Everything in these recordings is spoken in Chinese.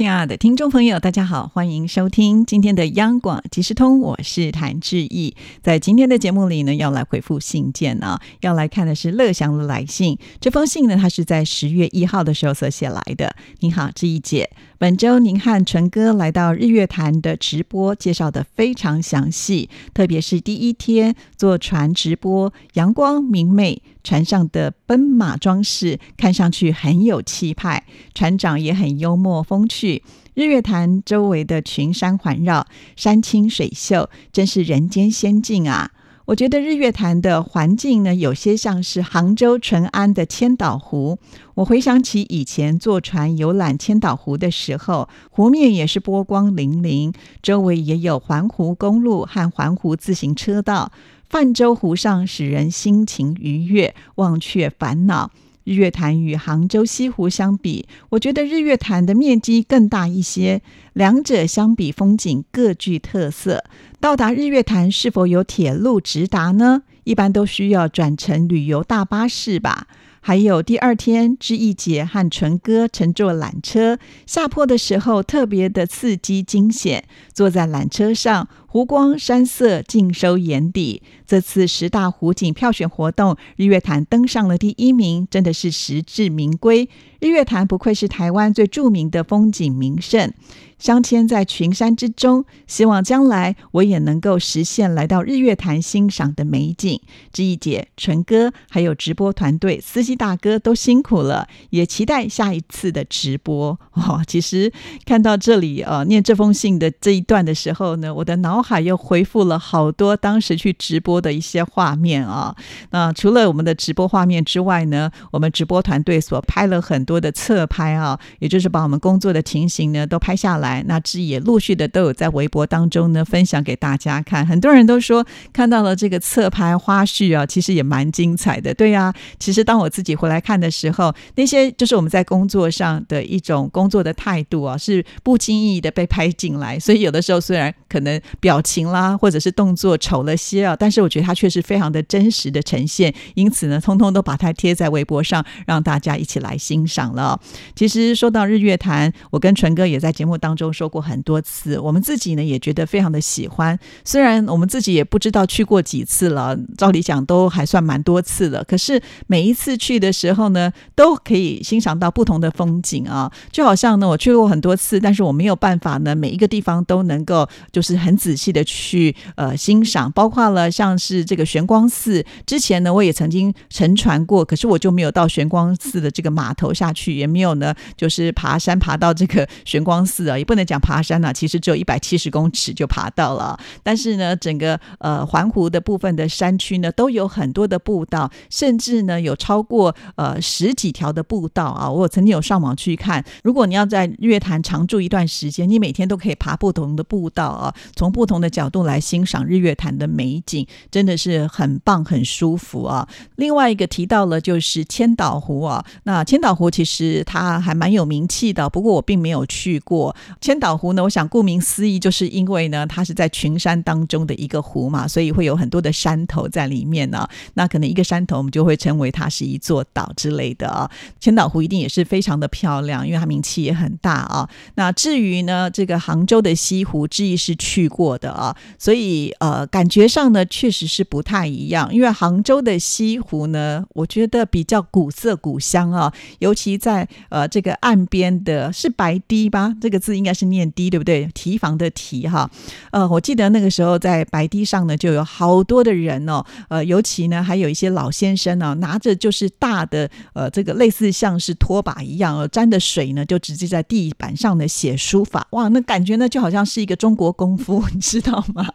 亲爱的听众朋友，大家好，欢迎收听今天的央广即时通，我是谭志毅。在今天的节目里呢，要来回复信件呢，要来看的是乐祥的来信。这封信呢，他是在十月一号的时候所写来的。你好，志毅姐。本周您和纯哥来到日月潭的直播，介绍的非常详细，特别是第一天坐船直播，阳光明媚，船上的奔马装饰看上去很有气派，船长也很幽默风趣。日月潭周围的群山环绕，山清水秀，真是人间仙境啊！我觉得日月潭的环境呢，有些像是杭州淳安的千岛湖。我回想起以前坐船游览千岛湖的时候，湖面也是波光粼粼，周围也有环湖公路和环湖自行车道。泛舟湖上，使人心情愉悦，忘却烦恼。日月潭与杭州西湖相比，我觉得日月潭的面积更大一些。两者相比，风景各具特色。到达日月潭是否有铁路直达呢？一般都需要转乘旅游大巴士吧。还有第二天，志毅姐和纯哥乘坐缆车下坡的时候，特别的刺激惊险。坐在缆车上，湖光山色尽收眼底。这次十大湖景票选活动，日月潭登上了第一名，真的是实至名归。日月潭不愧是台湾最著名的风景名胜。镶嵌在群山之中，希望将来我也能够实现来到日月潭欣赏的美景。知意姐、纯哥还有直播团队、司机大哥都辛苦了，也期待下一次的直播。哦，其实看到这里呃，念这封信的这一段的时候呢，我的脑海又恢复了好多当时去直播的一些画面啊。那除了我们的直播画面之外呢，我们直播团队所拍了很多的侧拍啊，也就是把我们工作的情形呢都拍下来。那志也陆续的都有在微博当中呢分享给大家看，很多人都说看到了这个侧拍花絮啊，其实也蛮精彩的。对呀，其实当我自己回来看的时候，那些就是我们在工作上的一种工作的态度啊，是不经意的被拍进来。所以有的时候虽然可能表情啦或者是动作丑了些啊，但是我觉得它却是非常的真实的呈现。因此呢，通通都把它贴在微博上，让大家一起来欣赏了。其实说到日月潭，我跟纯哥也在节目当中。说过很多次，我们自己呢也觉得非常的喜欢。虽然我们自己也不知道去过几次了，照理讲都还算蛮多次了。可是每一次去的时候呢，都可以欣赏到不同的风景啊。就好像呢，我去过很多次，但是我没有办法呢，每一个地方都能够就就是很仔细的去呃欣赏。包括了像是这个玄光寺，之前呢我也曾经乘船过，可是我就没有到玄光寺的这个码头下去，也没有呢就是爬山爬到这个玄光寺啊。也不能讲爬山了，其实只有一百七十公尺就爬到了。但是呢，整个呃环湖的部分的山区呢，都有很多的步道，甚至呢有超过呃十几条的步道啊。我曾经有上网去看，如果你要在月坛常住一段时间，你每天都可以爬不同的步道啊，从不同的角度来欣赏日月潭的美景，真的是很棒、很舒服啊。另外一个提到了就是千岛湖啊，那千岛湖其实它还蛮有名气的，不过我并没有去过。千岛湖呢，我想顾名思义，就是因为呢，它是在群山当中的一个湖嘛，所以会有很多的山头在里面呢。那可能一个山头，我们就会称为它是一座岛之类的啊。千岛湖一定也是非常的漂亮，因为它名气也很大啊。那至于呢，这个杭州的西湖，志毅是去过的啊，所以呃，感觉上呢，确实是不太一样。因为杭州的西湖呢，我觉得比较古色古香啊，尤其在呃这个岸边的是白堤吧，这个字应该。是念堤对不对？提防的提哈，呃，我记得那个时候在白堤上呢，就有好多的人哦，呃，尤其呢还有一些老先生呢，拿着就是大的呃这个类似像是拖把一样，沾的水呢就直接在地板上的写书法，哇，那感觉呢就好像是一个中国宫功夫，你知道吗？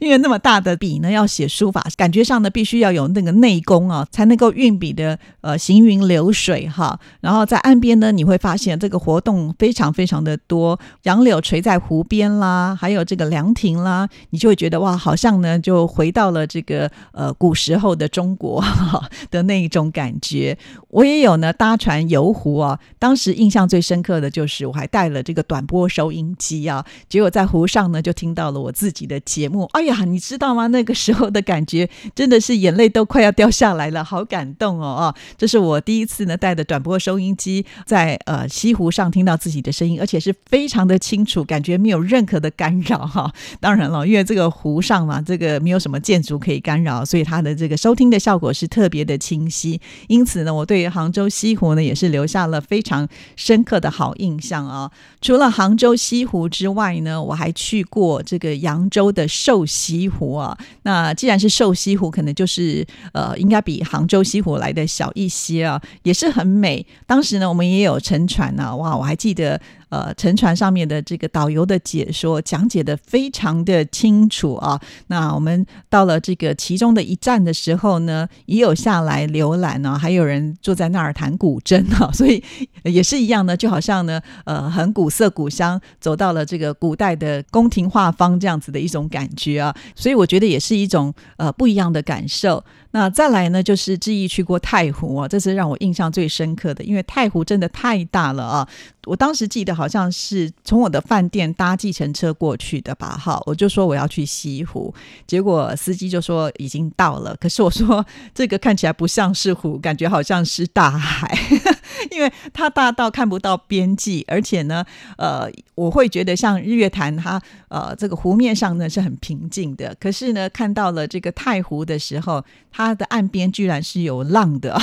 因为那么大的笔呢，要写书法，感觉上呢必须要有那个内功啊，才能够运笔的呃行云流水哈。然后在岸边呢，你会发现这个活动非常非常的多，杨柳垂在湖边啦，还有这个凉亭啦，你就会觉得哇，好像呢就回到了这个呃古时候的中国的那一种感觉。我也有呢搭船游湖啊，当时印象最深刻的就是我还带了这个短波收音机啊，结果在湖上呢就听到了我自己的节目。哎呀，你知道吗？那个时候的感觉真的是眼泪都快要掉下来了，好感动哦！啊，这是我第一次呢带的短波收音机在呃西湖上听到自己的声音，而且是非常的清楚，感觉没有任何的干扰哈。当然了，因为这个湖上嘛，这个没有什么建筑可以干扰，所以它的这个收听的效果是特别的清晰。因此呢，我对杭州西湖呢也是留下了非常深刻的好印象啊。除了杭州西湖之外呢，我还去过我这个扬州的瘦西湖啊。那既然是瘦西湖，可能就是呃，应该比杭州西湖来的小一些啊，也是很美。当时呢，我们也有乘船呢，哇，我还记得。呃，沉船上面的这个导游的解说讲解的非常的清楚啊。那我们到了这个其中的一站的时候呢，也有下来浏览呢，还有人坐在那儿弹古筝啊，所以也是一样的，就好像呢，呃，很古色古香，走到了这个古代的宫廷画舫这样子的一种感觉啊。所以我觉得也是一种呃不一样的感受。那再来呢，就是志毅去过太湖啊，这是让我印象最深刻的，因为太湖真的太大了啊。我当时记得好好像是从我的饭店搭计程车过去的吧，哈，我就说我要去西湖，结果司机就说已经到了，可是我说这个看起来不像是湖，感觉好像是大海，因为它大到看不到边际，而且呢，呃，我会觉得像日月潭，它呃这个湖面上呢是很平静的，可是呢看到了这个太湖的时候，它的岸边居然是有浪的，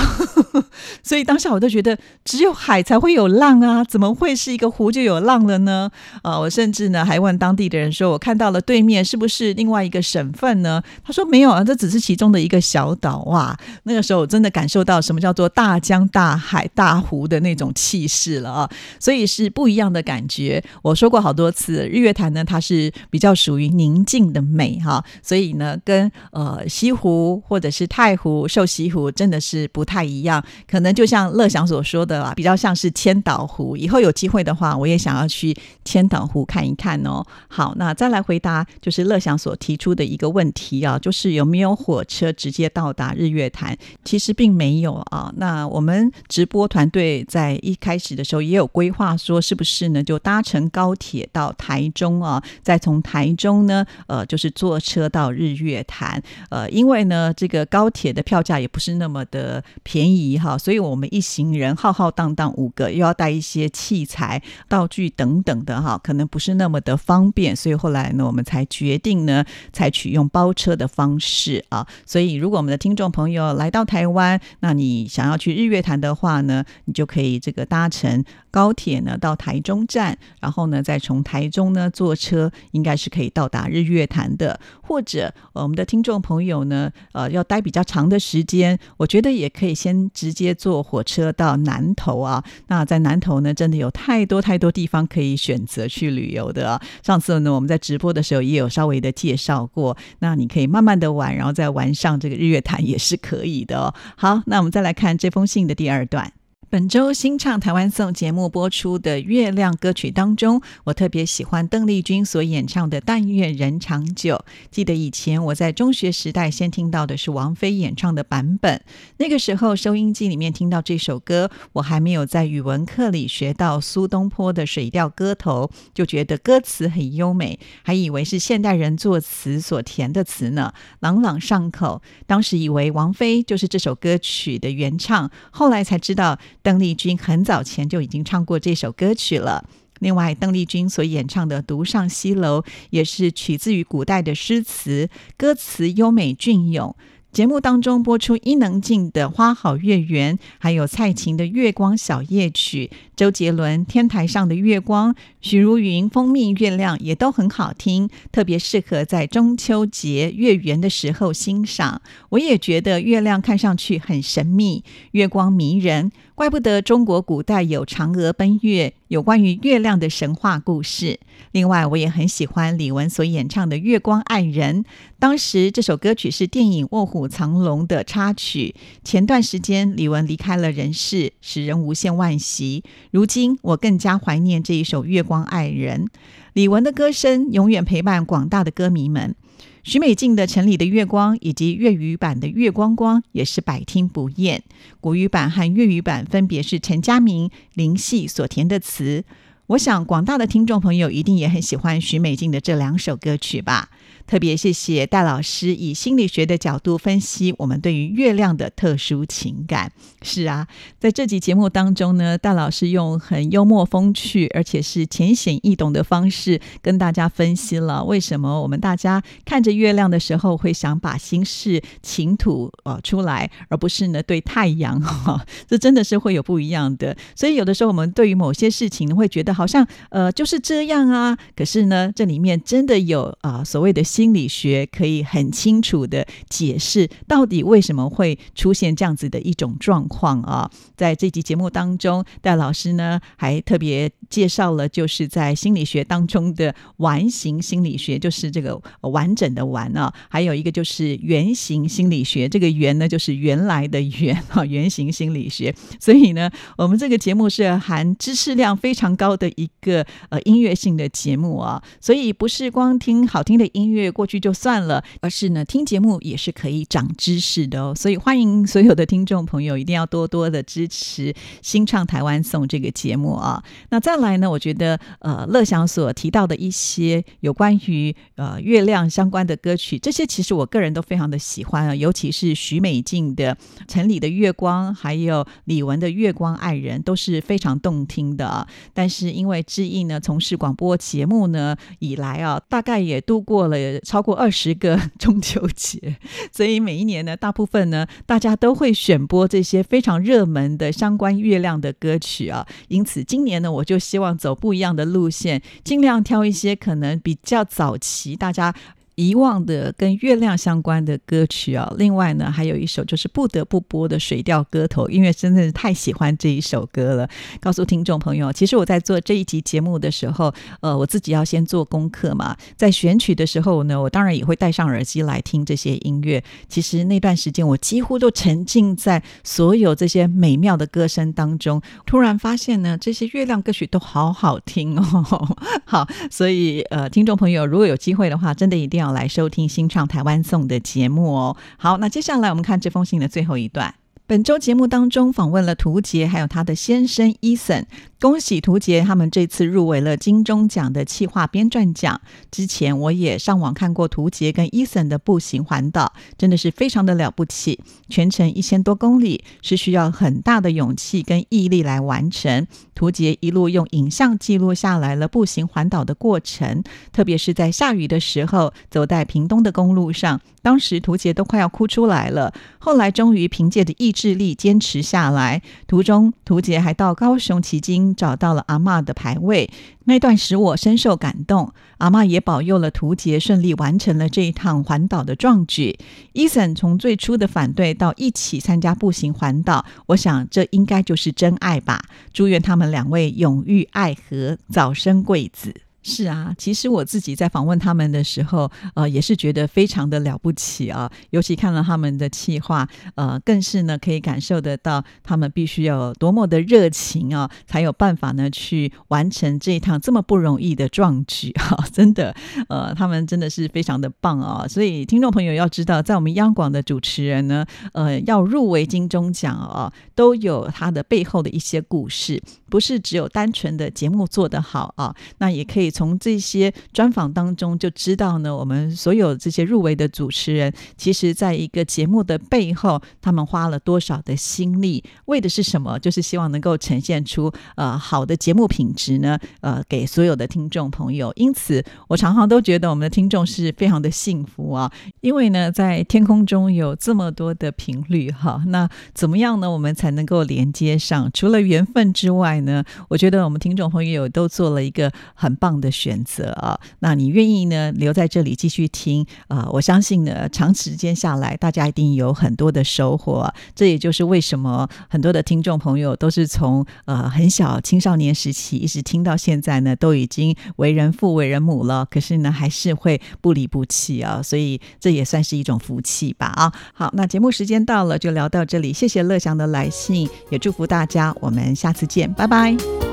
所以当下我都觉得只有海才会有浪啊，怎么？会是一个湖就有浪了呢？啊，我甚至呢还问当地的人说，我看到了对面是不是另外一个省份呢？他说没有啊，这只是其中的一个小岛。哇，那个时候我真的感受到什么叫做大江大海大湖湖的那种气势了啊！所以是不一样的感觉。我说过好多次，日月潭呢，它是比较属于宁静的美哈，所以呢，跟呃西湖或者是太湖、瘦西湖真的是不太一样。可能就像乐祥所说的啊，比较像是千岛湖。以后有机会的话，我也想要去千岛湖看一看哦。好，那再来回答就是乐祥所提出的一个问题啊，就是有没有火车直接到达日月潭？其实并没有啊。那我们直播团队在一开始的时候也有规划说，是不是呢就搭乘高铁到台中啊，再从台中呢呃就是坐车到日月潭。呃，因为呢这个高铁的票价也不是那么的便宜哈，所以我们一行人浩浩荡荡五个，又要带一些。器材、道具等等的哈，可能不是那么的方便，所以后来呢，我们才决定呢，采取用包车的方式啊。所以，如果我们的听众朋友来到台湾，那你想要去日月潭的话呢，你就可以这个搭乘高铁呢到台中站，然后呢再从台中呢坐车，应该是可以到达日月潭的。或者我们的听众朋友呢，呃，要待比较长的时间，我觉得也可以先直接坐火车到南投啊。那在南投呢，真的有。太多太多地方可以选择去旅游的。上次呢，我们在直播的时候也有稍微的介绍过。那你可以慢慢的玩，然后再玩上这个日月潭也是可以的哦。好，那我们再来看这封信的第二段。本周新唱台湾颂节目播出的《月亮》歌曲当中，我特别喜欢邓丽君所演唱的《但愿人长久》。记得以前我在中学时代先听到的是王菲演唱的版本，那个时候收音机里面听到这首歌，我还没有在语文课里学到苏东坡的《水调歌头》，就觉得歌词很优美，还以为是现代人作词所填的词呢，朗朗上口。当时以为王菲就是这首歌曲的原唱，后来才知道。邓丽君很早前就已经唱过这首歌曲了。另外，邓丽君所演唱的《独上西楼》也是取自于古代的诗词，歌词优美隽永。节目当中播出伊能静的《花好月圆》，还有蔡琴的《月光小夜曲》，周杰伦《天台上的月光》，许茹芸《蜂蜜月亮》也都很好听，特别适合在中秋节月圆的时候欣赏。我也觉得月亮看上去很神秘，月光迷人。怪不得中国古代有嫦娥奔月，有关于月亮的神话故事。另外，我也很喜欢李玟所演唱的《月光爱人》。当时这首歌曲是电影《卧虎藏龙》的插曲。前段时间李玟离开了人世，使人无限惋惜。如今我更加怀念这一首《月光爱人》。李玟的歌声永远陪伴广大的歌迷们。许美静的《城里的月光》以及粤语版的《月光光》也是百听不厌。国语版和粤语版分别是陈嘉明、林夕所填的词。我想广大的听众朋友一定也很喜欢许美静的这两首歌曲吧。特别谢谢戴老师以心理学的角度分析我们对于月亮的特殊情感。是啊，在这集节目当中呢，戴老师用很幽默风趣，而且是浅显易懂的方式跟大家分析了为什么我们大家看着月亮的时候会想把心事倾吐呃出来，而不是呢对太阳哈。这真的是会有不一样的。所以有的时候我们对于某些事情会觉得好像呃就是这样啊，可是呢这里面真的有啊所谓的。心心理学可以很清楚的解释到底为什么会出现这样子的一种状况啊！在这集节目当中，戴老师呢还特别介绍了，就是在心理学当中的完形心理学，就是这个完整的完啊，还有一个就是原型心理学。这个原呢，就是原来的原啊，原型心理学。所以呢，我们这个节目是含知识量非常高的一个呃音乐性的节目啊，所以不是光听好听的音乐。过去就算了，而是呢，听节目也是可以长知识的哦。所以欢迎所有的听众朋友一定要多多的支持《新唱台湾颂》这个节目啊。那再来呢，我觉得呃，乐祥所提到的一些有关于呃月亮相关的歌曲，这些其实我个人都非常的喜欢啊，尤其是许美静的《城里的月光》，还有李玟的《月光爱人》，都是非常动听的。但是因为志毅呢从事广播节目呢以来啊，大概也度过了。超过二十个 中秋节，所以每一年呢，大部分呢，大家都会选播这些非常热门的相关月亮的歌曲啊。因此，今年呢，我就希望走不一样的路线，尽量挑一些可能比较早期大家。遗忘的跟月亮相关的歌曲啊，另外呢，还有一首就是不得不播的《水调歌头》，因为真的是太喜欢这一首歌了。告诉听众朋友，其实我在做这一集节目的时候，呃，我自己要先做功课嘛，在选曲的时候呢，我当然也会戴上耳机来听这些音乐。其实那段时间，我几乎都沉浸在所有这些美妙的歌声当中，突然发现呢，这些月亮歌曲都好好听哦。好，所以呃，听众朋友如果有机会的话，真的一定要。要来收听新唱台湾颂的节目哦。好，那接下来我们看这封信的最后一段。本周节目当中访问了涂杰，还有他的先生伊森。恭喜涂杰，他们这次入围了金钟奖的企划编撰奖。之前我也上网看过涂杰跟伊森的步行环岛，真的是非常的了不起。全程一千多公里，是需要很大的勇气跟毅力来完成。涂杰一路用影像记录下来了步行环岛的过程，特别是在下雨的时候，走在屏东的公路上，当时涂杰都快要哭出来了。后来终于凭借着意志力坚持下来。途中，图杰还到高雄旗津。找到了阿妈的牌位，那段使我深受感动。阿妈也保佑了图杰顺利完成了这一趟环岛的壮举。伊森从最初的反对到一起参加步行环岛，我想这应该就是真爱吧。祝愿他们两位永浴爱河，早生贵子。是啊，其实我自己在访问他们的时候，呃，也是觉得非常的了不起啊。尤其看了他们的企划，呃，更是呢可以感受得到他们必须要有多么的热情啊，才有办法呢去完成这一趟这么不容易的壮举啊！真的，呃，他们真的是非常的棒啊。所以听众朋友要知道，在我们央广的主持人呢，呃，要入围金钟奖啊，都有他的背后的一些故事，不是只有单纯的节目做得好啊，那也可以。从这些专访当中就知道呢，我们所有这些入围的主持人，其实在一个节目的背后，他们花了多少的心力，为的是什么？就是希望能够呈现出呃好的节目品质呢，呃，给所有的听众朋友。因此，我常常都觉得我们的听众是非常的幸福啊，因为呢，在天空中有这么多的频率哈，那怎么样呢？我们才能够连接上？除了缘分之外呢，我觉得我们听众朋友都做了一个很棒的选择啊。那你愿意呢留在这里继续听啊？我相信呢，长时间下来，大家一定有很多的收获。这也就是为什么很多的听众朋友都是从呃很小青少年时期一直听到现在呢，都已经为人父为人母了，可是呢还是会不离不弃啊。所以这也算是一种福气吧啊。好，那节目时间到了，就聊到这里。谢谢乐祥的来信，也祝福大家。我们下次见，拜拜。